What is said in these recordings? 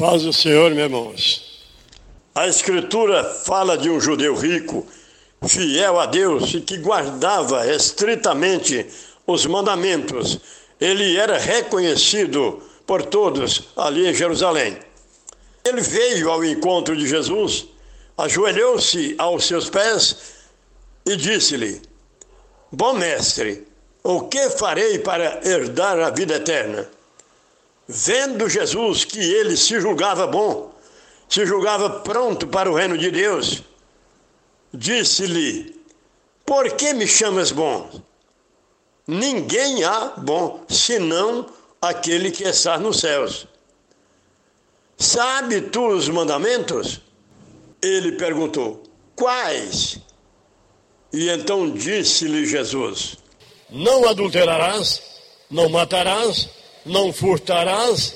Paz do Senhor, meus irmãos. A Escritura fala de um judeu rico, fiel a Deus e que guardava estritamente os mandamentos. Ele era reconhecido por todos ali em Jerusalém. Ele veio ao encontro de Jesus, ajoelhou-se aos seus pés e disse-lhe: Bom mestre, o que farei para herdar a vida eterna? Vendo Jesus que ele se julgava bom, se julgava pronto para o reino de Deus, disse-lhe: Por que me chamas bom? Ninguém há bom senão aquele que está nos céus. Sabe tu os mandamentos? Ele perguntou: Quais? E então disse-lhe Jesus: Não adulterarás, não matarás, não furtarás,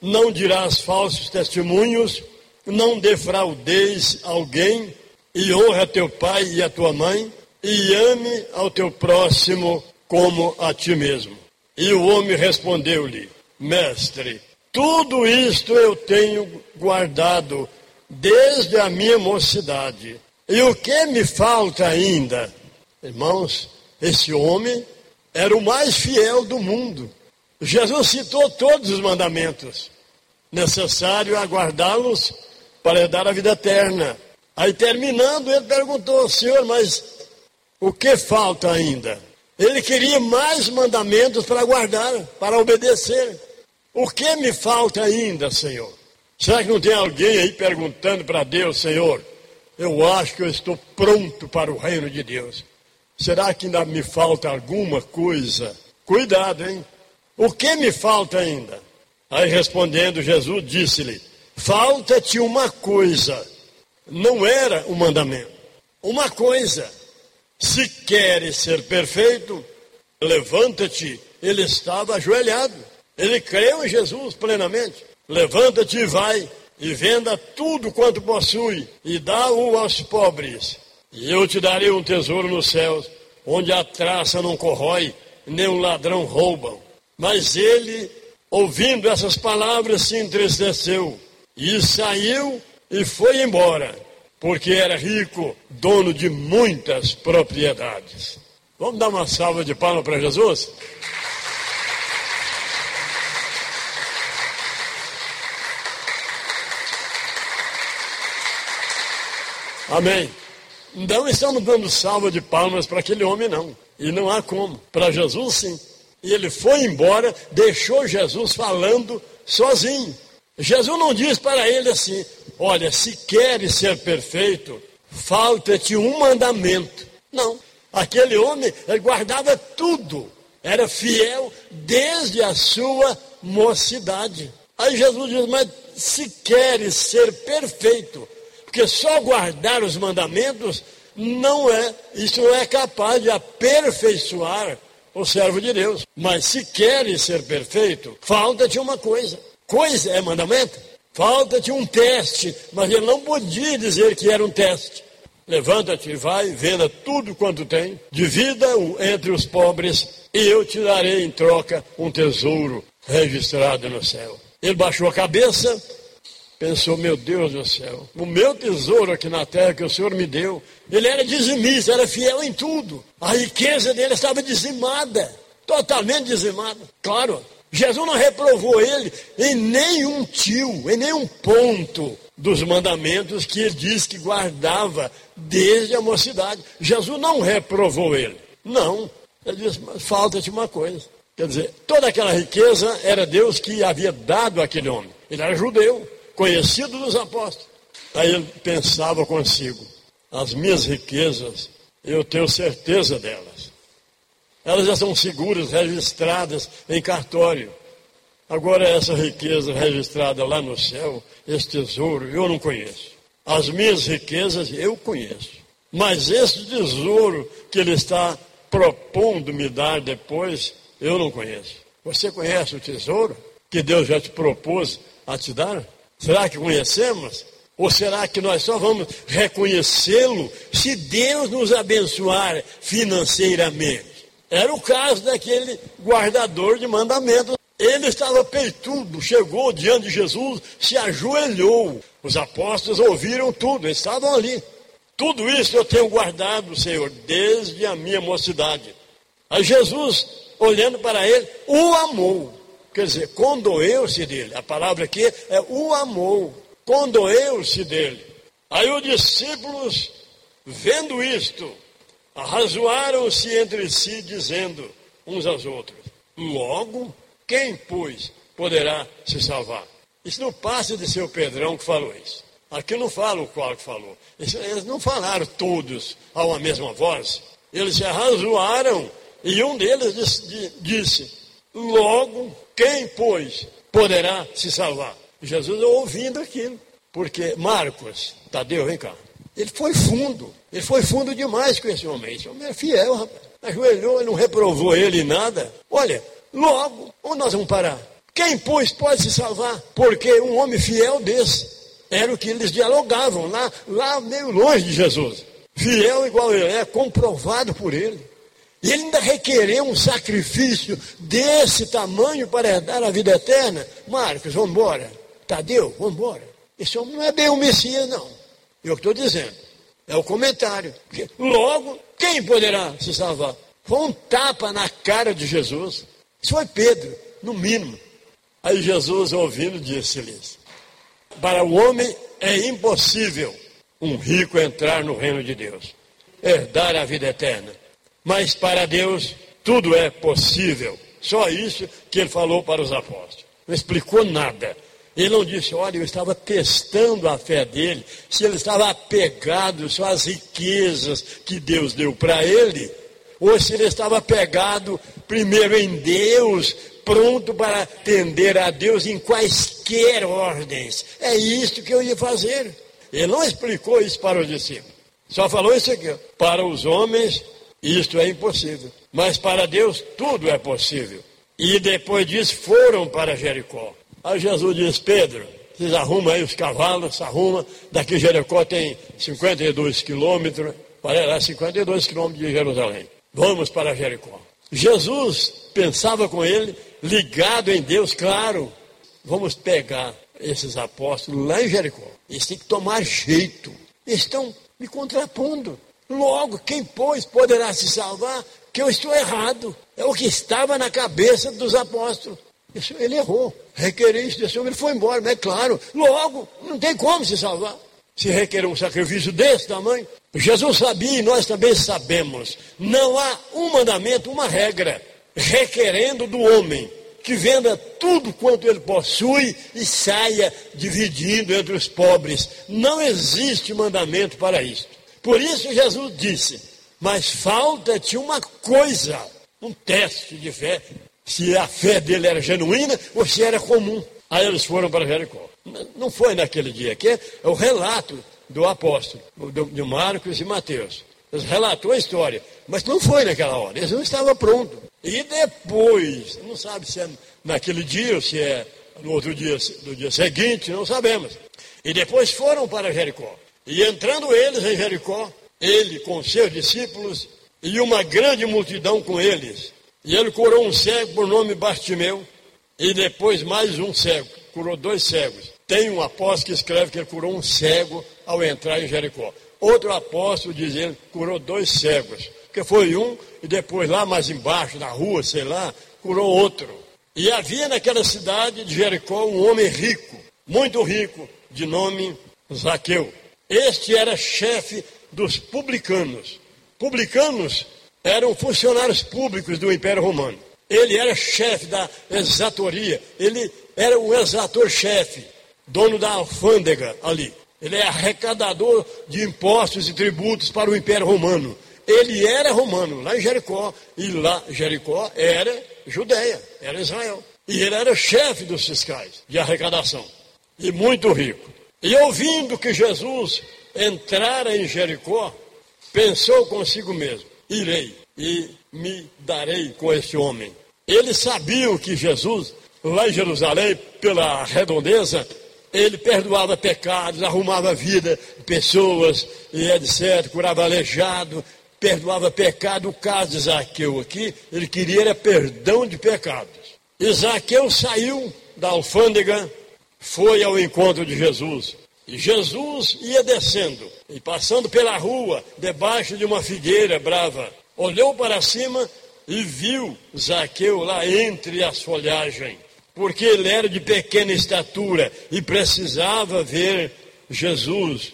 não dirás falsos testemunhos, não defraudeis alguém, e honra teu pai e a tua mãe, e ame ao teu próximo como a ti mesmo. E o homem respondeu-lhe: Mestre, tudo isto eu tenho guardado desde a minha mocidade. E o que me falta ainda? Irmãos, esse homem era o mais fiel do mundo. Jesus citou todos os mandamentos. Necessário aguardá-los para dar a vida eterna. Aí terminando, ele perguntou, Senhor, mas o que falta ainda? Ele queria mais mandamentos para guardar, para obedecer. O que me falta ainda, Senhor? Será que não tem alguém aí perguntando para Deus, Senhor? Eu acho que eu estou pronto para o reino de Deus. Será que ainda me falta alguma coisa? Cuidado, hein? O que me falta ainda? Aí respondendo, Jesus disse-lhe: Falta-te uma coisa. Não era um mandamento. Uma coisa. Se queres ser perfeito, levanta-te. Ele estava ajoelhado. Ele creu em Jesus plenamente. Levanta-te e vai e venda tudo quanto possui e dá-o aos pobres. E eu te darei um tesouro nos céus, onde a traça não corrói, nem o ladrão roubam. Mas ele, ouvindo essas palavras, se entristeceu e saiu e foi embora, porque era rico, dono de muitas propriedades. Vamos dar uma salva de palmas para Jesus? Amém. Não estamos dando salva de palmas para aquele homem, não. E não há como. Para Jesus, sim. E ele foi embora, deixou Jesus falando sozinho. Jesus não diz para ele assim: Olha, se queres ser perfeito, falta-te um mandamento. Não. Aquele homem, guardava tudo. Era fiel desde a sua mocidade. Aí Jesus diz: Mas se queres ser perfeito, porque só guardar os mandamentos não é, isso não é capaz de aperfeiçoar o servo de Deus. Mas se queres ser perfeito, falta-te uma coisa. Coisa é mandamento? Falta-te um teste, mas ele não podia dizer que era um teste. Levanta-te e vai, venda tudo quanto tem, divida entre os pobres, e eu te darei em troca um tesouro registrado no céu. Ele baixou a cabeça, pensou, meu Deus do céu, o meu tesouro aqui na terra que o Senhor me deu, ele era dizimista, era fiel em tudo. A riqueza dele estava dizimada, totalmente dizimada. Claro, Jesus não reprovou ele em nenhum tio, em nenhum ponto dos mandamentos que ele diz que guardava desde a mocidade. Jesus não reprovou ele. Não. Ele disse, falta-te uma coisa. Quer dizer, toda aquela riqueza era Deus que havia dado àquele homem. Ele era judeu conhecido dos apóstolos. Aí ele pensava consigo: as minhas riquezas, eu tenho certeza delas. Elas já são seguras, registradas em cartório. Agora, essa riqueza registrada lá no céu, esse tesouro, eu não conheço. As minhas riquezas eu conheço. Mas esse tesouro que ele está propondo me dar depois, eu não conheço. Você conhece o tesouro que Deus já te propôs a te dar? Será que conhecemos? Ou será que nós só vamos reconhecê-lo se Deus nos abençoar financeiramente? Era o caso daquele guardador de mandamentos. Ele estava peitudo, chegou diante de Jesus, se ajoelhou. Os apóstolos ouviram tudo, estavam ali. Tudo isso eu tenho guardado, Senhor, desde a minha mocidade. Aí Jesus, olhando para ele, o amou. Quer dizer, condoeu-se dele. A palavra aqui é o amou. Condoeu-se dele. Aí os discípulos, vendo isto, arrazoaram-se entre si, dizendo uns aos outros: Logo, quem, pois, poderá se salvar? Isso não passa de ser o Pedrão que falou isso. Aqui não fala o qual que falou. Eles não falaram todos a uma mesma voz. Eles se arrazoaram e um deles disse, disse logo, quem, pois, poderá se salvar? Jesus ouvindo aquilo. Porque Marcos, Tadeu, vem cá. Ele foi fundo. Ele foi fundo demais com esse homem. Esse homem é fiel, rapaz. Ajoelhou, não reprovou ele nada. Olha, logo, onde nós vamos parar? Quem, pois, pode se salvar? Porque um homem fiel desse era o que eles dialogavam lá, lá meio longe de Jesus. Fiel igual ele é, comprovado por ele. E ele ainda requereu um sacrifício desse tamanho para herdar a vida eterna. Marcos, vamos embora. Tadeu, vamos embora. Esse homem não é bem o Messias, não. Eu estou dizendo. É o comentário. Porque, logo, quem poderá se salvar? Foi um tapa na cara de Jesus. Isso foi Pedro, no mínimo. Aí Jesus, ouvindo, disse-lhes: Para o homem é impossível um rico entrar no reino de Deus, herdar a vida eterna. Mas para Deus tudo é possível. Só isso que ele falou para os apóstolos. Não explicou nada. Ele não disse, olha, eu estava testando a fé dele, se ele estava apegado só às riquezas que Deus deu para ele, ou se ele estava apegado primeiro em Deus, pronto para atender a Deus em quaisquer ordens. É isso que eu ia fazer. Ele não explicou isso para os discípulos. Só falou isso aqui. Para os homens, isto é impossível. Mas para Deus, tudo é possível. E depois disso, foram para Jericó. Aí Jesus diz: Pedro, vocês arrumam aí os cavalos, arruma. Daqui Jericó tem 52 quilômetros, para lá 52 quilômetros de Jerusalém. Vamos para Jericó. Jesus pensava com ele, ligado em Deus, claro. Vamos pegar esses apóstolos lá em Jericó. Eles têm que tomar jeito. Eles estão me contrapondo. Logo, quem, pois, poderá se salvar? Que eu estou errado. É o que estava na cabeça dos apóstolos. Ele errou. Requerer isso desse homem, ele foi embora, mas é claro, logo, não tem como se salvar. Se requerer um sacrifício desse tamanho. Jesus sabia e nós também sabemos. Não há um mandamento, uma regra, requerendo do homem que venda tudo quanto ele possui e saia dividindo entre os pobres. Não existe mandamento para isso. Por isso Jesus disse: Mas falta-te uma coisa, um teste de fé se a fé dele era genuína ou se era comum. Aí eles foram para Jericó. Não foi naquele dia, aqui é o relato do apóstolo, de Marcos e Mateus. Eles relatou a história, mas não foi naquela hora, eles não estavam prontos. E depois, não sabe se é naquele dia ou se é no outro dia, no dia seguinte, não sabemos. E depois foram para Jericó. E entrando eles em Jericó, ele com seus discípulos e uma grande multidão com eles, e ele curou um cego por nome Bartimeu, e depois mais um cego, curou dois cegos. Tem um apóstolo que escreve que ele curou um cego ao entrar em Jericó. Outro apóstolo diz ele curou dois cegos, que foi um, e depois lá mais embaixo, na rua, sei lá, curou outro. E havia naquela cidade de Jericó um homem rico, muito rico, de nome Zaqueu. Este era chefe dos publicanos. Publicanos eram funcionários públicos do Império Romano. Ele era chefe da exatoria, ele era o exator-chefe, dono da alfândega ali. Ele é arrecadador de impostos e tributos para o Império Romano. Ele era romano, lá em Jericó, e lá Jericó era Judéia, era Israel. E ele era chefe dos fiscais de arrecadação, e muito rico. E ouvindo que Jesus entrara em Jericó, pensou consigo mesmo: irei e me darei com este homem. Eles sabiam que Jesus, lá em Jerusalém, pela redondeza, ele perdoava pecados, arrumava a vida de pessoas e etc., curava aleijado, perdoava pecado. O caso de Zaqueu aqui, ele queria era perdão de pecados. Isaqueu saiu da alfândega, foi ao encontro de Jesus. E Jesus ia descendo e passando pela rua, debaixo de uma figueira brava, olhou para cima e viu Zaqueu lá entre as folhagens, porque ele era de pequena estatura e precisava ver Jesus,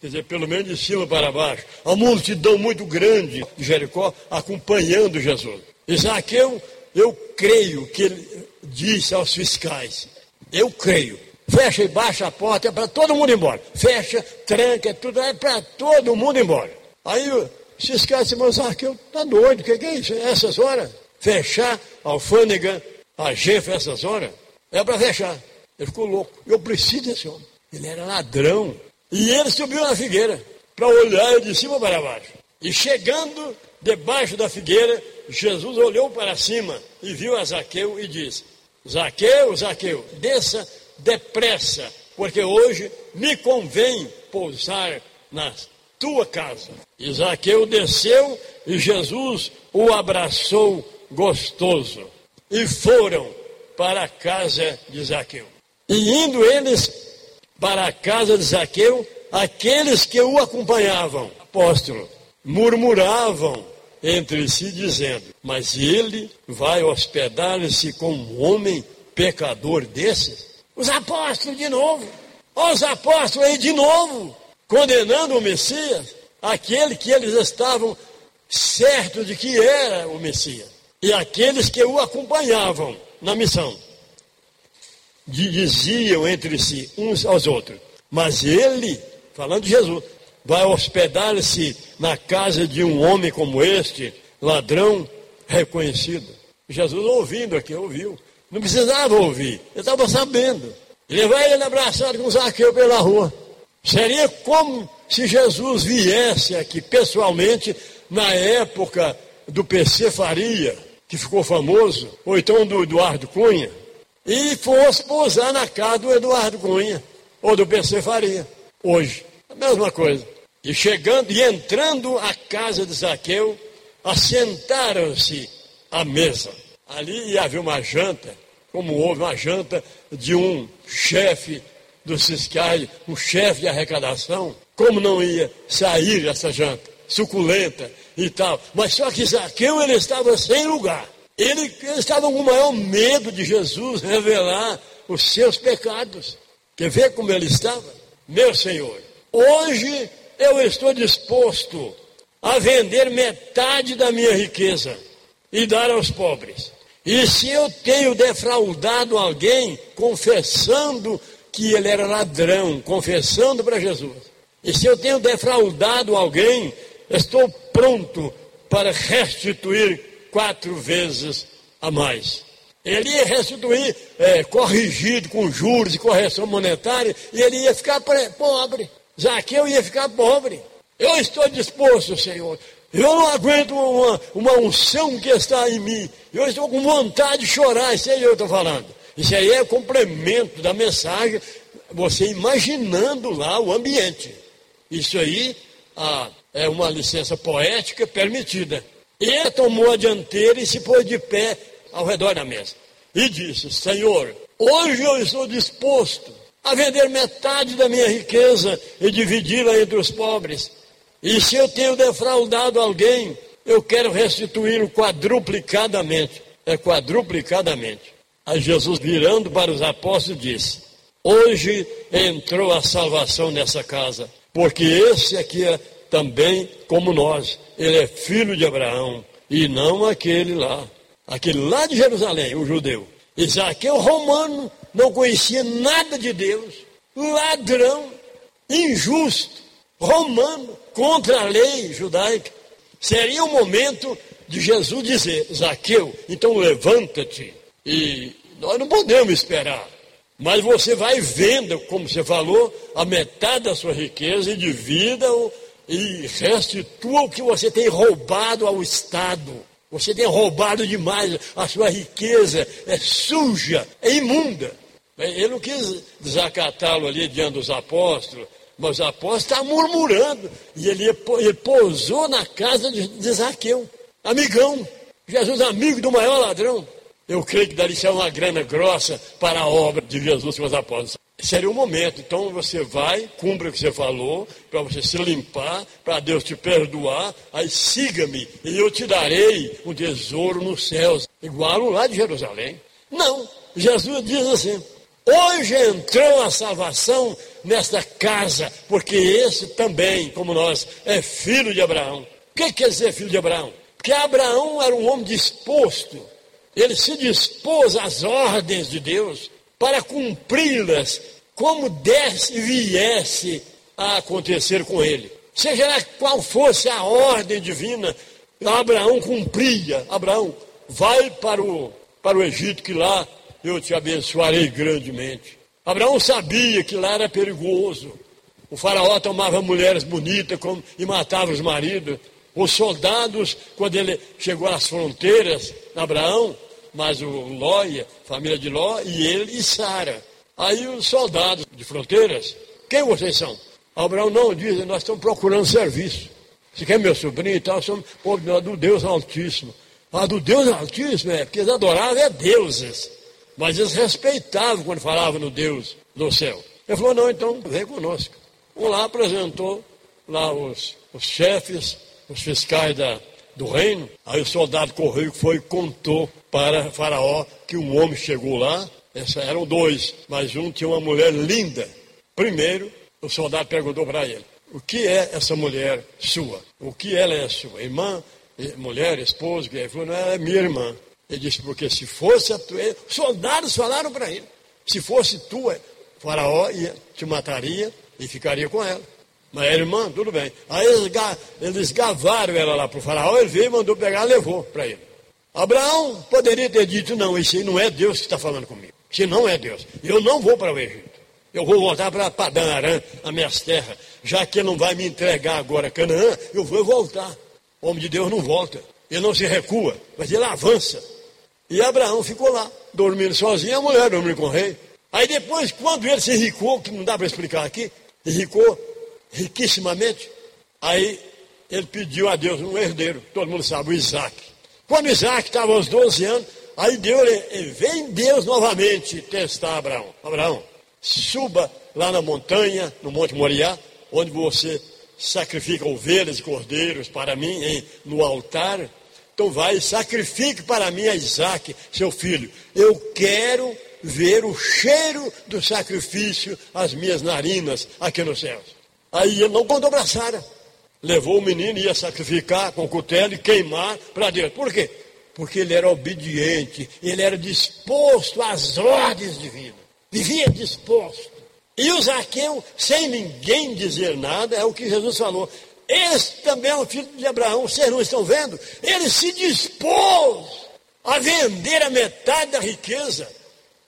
quer dizer, pelo menos de cima para baixo. A multidão muito grande de Jericó acompanhando Jesus. E Zaqueu, eu creio que ele disse aos fiscais: Eu creio fecha e baixa a porta, é para todo mundo embora. Fecha, tranca, é tudo, é para todo mundo embora. Aí se esquece, mas Arqueu está doido, o que, que, é isso? É essas horas? Fechar a alfândega, a GEF essas horas? É para fechar. Ele ficou louco. Eu preciso desse homem. Ele era ladrão. E ele subiu na figueira para olhar de cima para baixo. E chegando debaixo da figueira, Jesus olhou para cima e viu a Zaqueu e disse: Zaqueu, Zaqueu, desça depressa, porque hoje me convém pousar na tua casa. Isaqueu desceu e Jesus o abraçou gostoso. E foram para a casa de Zaqueu. E indo eles para a casa de Zaqueu, aqueles que o acompanhavam, apóstolo, murmuravam entre si, dizendo: Mas ele vai hospedar-se com um homem pecador desses? Os apóstolos de novo. Os apóstolos aí de novo, condenando o Messias, aquele que eles estavam certos de que era o Messias. E aqueles que o acompanhavam na missão. Diziam entre si, uns aos outros. Mas ele, falando de Jesus, vai hospedar-se na casa de um homem como este, ladrão reconhecido. Jesus ouvindo aqui, ouviu. Não precisava ouvir, ele estava sabendo. Ele vai ele abraçado com Zaqueu pela rua. Seria como se Jesus viesse aqui pessoalmente na época do PC Faria, que ficou famoso, ou então do Eduardo Cunha, e fosse pousar na casa do Eduardo Cunha, ou do PC Faria, hoje. A mesma coisa. E chegando e entrando à casa de Zaqueu, assentaram-se à mesa. Ali ia haver uma janta, como houve uma janta de um chefe dos fiscais, um chefe de arrecadação. Como não ia sair essa janta? Suculenta e tal. Mas só que Zaqueu ele estava sem lugar. Ele, ele estava com o maior medo de Jesus revelar os seus pecados. Quer ver como ele estava? Meu Senhor, hoje eu estou disposto a vender metade da minha riqueza e dar aos pobres. E se eu tenho defraudado alguém, confessando que ele era ladrão, confessando para Jesus, e se eu tenho defraudado alguém, estou pronto para restituir quatro vezes a mais. Ele ia restituir é, corrigido com juros e correção monetária, e ele ia ficar pobre. Zaqueu ia ficar pobre. Eu estou disposto, Senhor, eu não aguento uma, uma unção que está em mim. Eu estou com vontade de chorar, isso aí eu estou falando. Isso aí é complemento da mensagem, você imaginando lá o ambiente. Isso aí ah, é uma licença poética permitida. Ele tomou a dianteira e se pôs de pé ao redor da mesa. E disse: Senhor, hoje eu estou disposto a vender metade da minha riqueza e dividi-la entre os pobres. E se eu tenho defraudado alguém, eu quero restituí-lo quadruplicadamente. É quadruplicadamente. Aí Jesus, virando para os apóstolos, disse: Hoje entrou a salvação nessa casa, porque esse aqui é também como nós. Ele é filho de Abraão e não aquele lá. Aquele lá de Jerusalém, o judeu. Isaqueu romano não conhecia nada de Deus, ladrão, injusto, romano, contra a lei judaica. Seria o momento de Jesus dizer: Zaqueu, então levanta-te. E nós não podemos esperar. Mas você vai vendo, como você falou, a metade da sua riqueza e divida-o e restitua o que você tem roubado ao Estado. Você tem roubado demais, a sua riqueza é suja, é imunda. Ele não quis desacatá-lo ali diante dos apóstolos, mas o apóstolo está murmurando. E ele, ele pousou na casa de, de Zaqueu, amigão. Jesus, amigo do maior ladrão. Eu creio que dali ser uma grana grossa para a obra de Jesus com os apóstolos. Seria o momento. Então você vai, cumpre o que você falou, para você se limpar, para Deus te perdoar. Aí siga-me e eu te darei um tesouro nos céus, igual lá de Jerusalém. Não, Jesus diz assim: hoje entrou a salvação nesta casa, porque esse também, como nós, é filho de Abraão. O que quer dizer filho de Abraão? Porque Abraão era um homem disposto, ele se dispôs às ordens de Deus para cumpri-las como desse e viesse a acontecer com ele. Seja lá qual fosse a ordem divina, Abraão cumpria. Abraão, vai para o, para o Egito, que lá eu te abençoarei grandemente. Abraão sabia que lá era perigoso. O faraó tomava mulheres bonitas e matava os maridos. Os soldados, quando ele chegou às fronteiras, Abraão, mas o Ló, família de Ló, e ele e Sara. Aí os soldados de fronteiras, quem vocês são? Abraão não diz, nós estamos procurando serviço. Você quer meu sobrinho e tal, somos povo do Deus Altíssimo. Ah, do Deus Altíssimo é, porque eles adoravam é deuses. Mas eles respeitavam quando falavam no Deus do céu. Ele falou, não, então vem conosco. Um lá apresentou lá os, os chefes, os fiscais da, do reino. Aí o soldado correio foi e contou para Faraó que um homem chegou lá. Essa, eram dois, mas um tinha uma mulher linda. Primeiro, o soldado perguntou para ele: O que é essa mulher sua? O que ela é sua? Irmã, mulher, esposa? Ele falou: Não, ela é minha irmã. Ele disse, porque se fosse a tua. Soldados falaram para ele. Se fosse tua, Faraó ia, te mataria e ficaria com ela. Mas a irmã, tudo bem. Aí eles, eles gavaram ela lá para o faraó, ele veio, mandou pegar, levou para ele. Abraão poderia ter dito, não, isso não é Deus que está falando comigo. Isso não é Deus. Eu não vou para o Egito. Eu vou voltar para Padã Arã, as minhas terras. Já que ele não vai me entregar agora Canaã, eu vou voltar. O homem de Deus não volta. Ele não se recua, mas ele avança. E Abraão ficou lá, dormindo sozinho, a mulher dormindo com o rei. Aí depois, quando ele se enricou, que não dá para explicar aqui, enricou riquissimamente, aí ele pediu a Deus um herdeiro, todo mundo sabe, o Isaac. Quando Isaac estava aos 12 anos, aí Deus, vem Deus novamente testar Abraão. Abraão, suba lá na montanha, no Monte Moriá, onde você sacrifica ovelhas e cordeiros para mim em, no altar então vai e sacrifique para mim a Isaac, seu filho. Eu quero ver o cheiro do sacrifício às minhas narinas aqui nos céus. Aí ele não contou para Sara. Levou o menino e ia sacrificar com cutelo e queimar para Deus. Por quê? Porque ele era obediente, ele era disposto às ordens divinas. Vivia disposto. E o Zaqueu, sem ninguém dizer nada, é o que Jesus falou. Esse também é o filho de Abraão, vocês não estão vendo? Ele se dispôs a vender a metade da riqueza,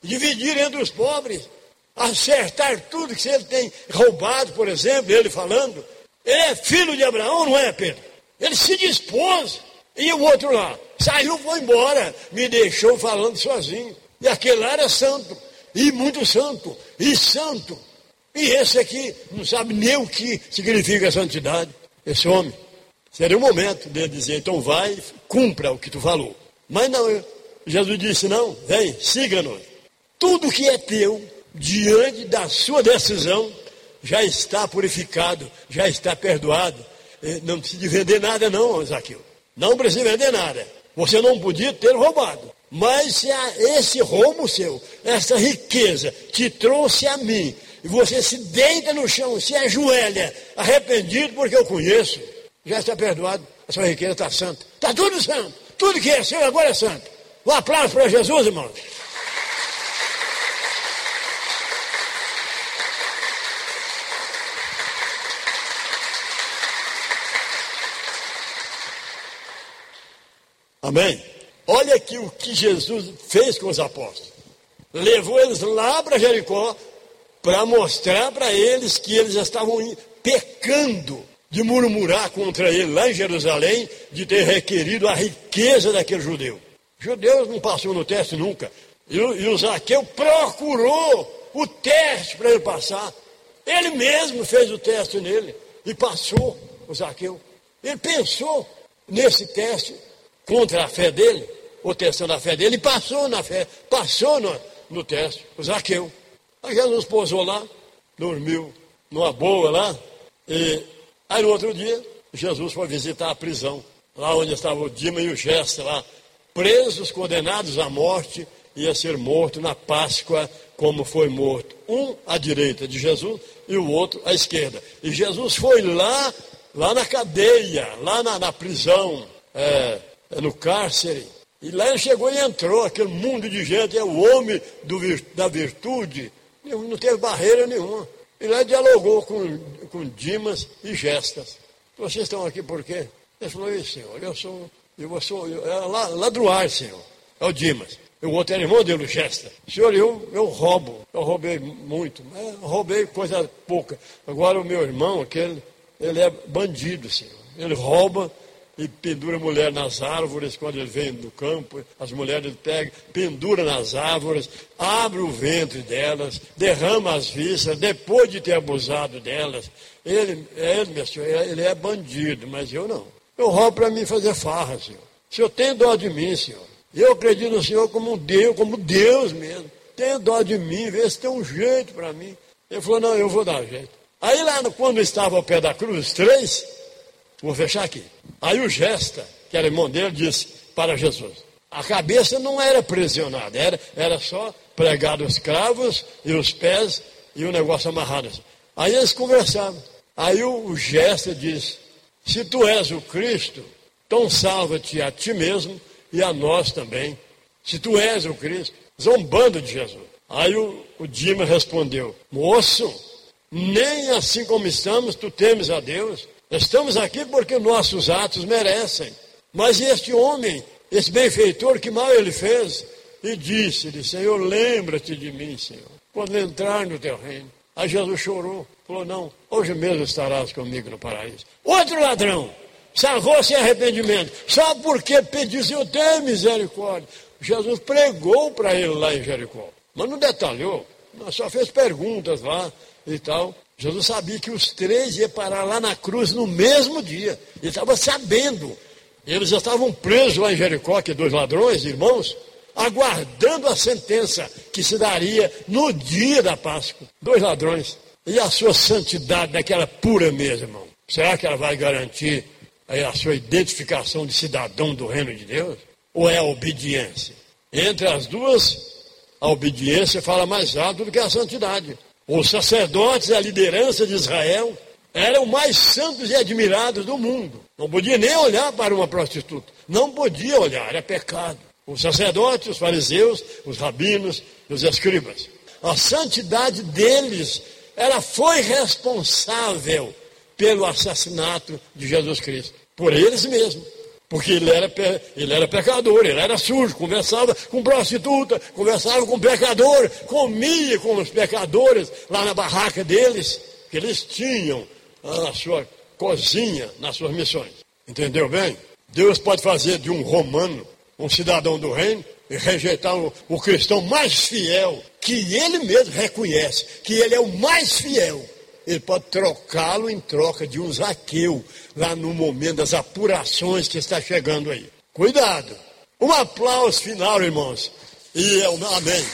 dividir entre os pobres, acertar tudo que ele tem roubado, por exemplo, ele falando. Ele é filho de Abraão, não é, Pedro? Ele se dispôs. E o outro lá saiu, foi embora, me deixou falando sozinho. E aquele lá era santo, e muito santo, e santo. E esse aqui não sabe nem o que significa santidade esse homem. Seria o momento dele dizer, então vai, cumpra o que tu falou. Mas não, Jesus disse, não, vem, siga-nos. Tudo que é teu, diante da sua decisão, já está purificado, já está perdoado. Não precisa vender nada não, Zaqueu. Não precisa vender nada. Você não podia ter roubado. Mas se esse roubo seu, essa riqueza, te trouxe a mim, e você se deita no chão, se ajoelha, arrependido porque eu conheço, já está perdoado, a sua riqueza está santa. Está tudo santo. Tudo que é seu agora é santo. Um aplauso para Jesus, irmãos. Amém? Olha aqui o que Jesus fez com os apóstolos. Levou eles lá para Jericó, para mostrar para eles que eles estavam pecando de murmurar contra ele lá em Jerusalém, de ter requerido a riqueza daquele judeu. Judeus não passou no teste nunca. E, e o Zaqueu procurou o teste para ele passar. Ele mesmo fez o teste nele e passou o Zaqueu. Ele pensou nesse teste contra a fé dele. o teste da fé dele e passou na fé, passou no, no teste, o Zaqueu. Aí Jesus pousou lá, dormiu numa boa lá, e aí no outro dia, Jesus foi visitar a prisão, lá onde estava o Dima e o Gesta lá, presos, condenados à morte, ia ser morto na Páscoa, como foi morto. Um à direita de Jesus e o outro à esquerda. E Jesus foi lá, lá na cadeia, lá na, na prisão, é, é no cárcere. E lá ele chegou e entrou, aquele mundo de gente, é o homem do, da virtude, não teve barreira nenhuma. E lá dialogou com, com Dimas e Gestas. Vocês estão aqui por quê? Ele falou, senhor, eu sou, eu sou, eu, é lá, lá do ar, senhor. É o Dimas. O outro era irmão dele, o Chester. Senhor, eu, eu roubo. Eu roubei muito. Mas roubei coisa pouca. Agora o meu irmão, aquele, ele é bandido, senhor. Ele rouba e pendura a mulher nas árvores quando ele vem do campo. As mulheres pegam, pendura nas árvores, abre o ventre delas, derrama as vísceras, depois de ter abusado delas. Ele, ele, meu senhor, ele é bandido, mas eu não. Eu roubo para mim fazer farra, senhor. O senhor tem dó de mim, senhor. Eu acredito no Senhor como Deus, como Deus mesmo. Tenha dó de mim, vê se tem um jeito para mim. Ele falou, não, eu vou dar jeito. Aí lá, quando estava ao pé da cruz, três, vou fechar aqui. Aí o Gesta, que era irmão dele, disse para Jesus, a cabeça não era aprisionada, era, era só pregado os cravos e os pés e o negócio amarrado. Aí eles conversavam. Aí o, o Gesta disse, se tu és o Cristo, então salva-te a ti mesmo e a nós também. Se tu és o Cristo, zombando de Jesus. Aí o, o Dima respondeu: Moço, nem assim como estamos, tu temes a Deus. Estamos aqui porque nossos atos merecem. Mas este homem, esse benfeitor, que mal ele fez? E disse-lhe: Senhor, lembra-te de mim, Senhor, quando entrar no teu reino. Aí Jesus chorou, falou: Não, hoje mesmo estarás comigo no paraíso. Outro ladrão, salvou sem arrependimento, só porque pediu, tem misericórdia. Jesus pregou para ele lá em Jericó, mas não detalhou, só fez perguntas lá e tal. Jesus sabia que os três iam parar lá na cruz no mesmo dia, ele estava sabendo. Eles já estavam presos lá em Jericó, que dois ladrões, irmãos, aguardando a sentença que se daria no dia da Páscoa. Dois ladrões. E a sua santidade daquela pura mesmo, irmão? Será que ela vai garantir é a sua identificação de cidadão do reino de Deus? Ou é a obediência? Entre as duas, a obediência fala mais alto do que a santidade. Os sacerdotes e a liderança de Israel eram mais santos e admirados do mundo. Não podia nem olhar para uma prostituta. Não podia olhar, era pecado. Os sacerdotes, os fariseus, os rabinos e os escribas. A santidade deles, ela foi responsável pelo assassinato de Jesus Cristo por eles mesmos. Porque ele era, ele era pecador, ele era sujo, conversava com prostituta, conversava com pecador, comia com os pecadores lá na barraca deles, que eles tinham a sua cozinha nas suas missões. Entendeu bem? Deus pode fazer de um romano um cidadão do reino e rejeitar o, o cristão mais fiel, que ele mesmo reconhece, que ele é o mais fiel ele pode trocá-lo em troca de um Zaqueu, lá no momento das apurações que está chegando aí. Cuidado! Um aplauso final, irmãos. E é amém.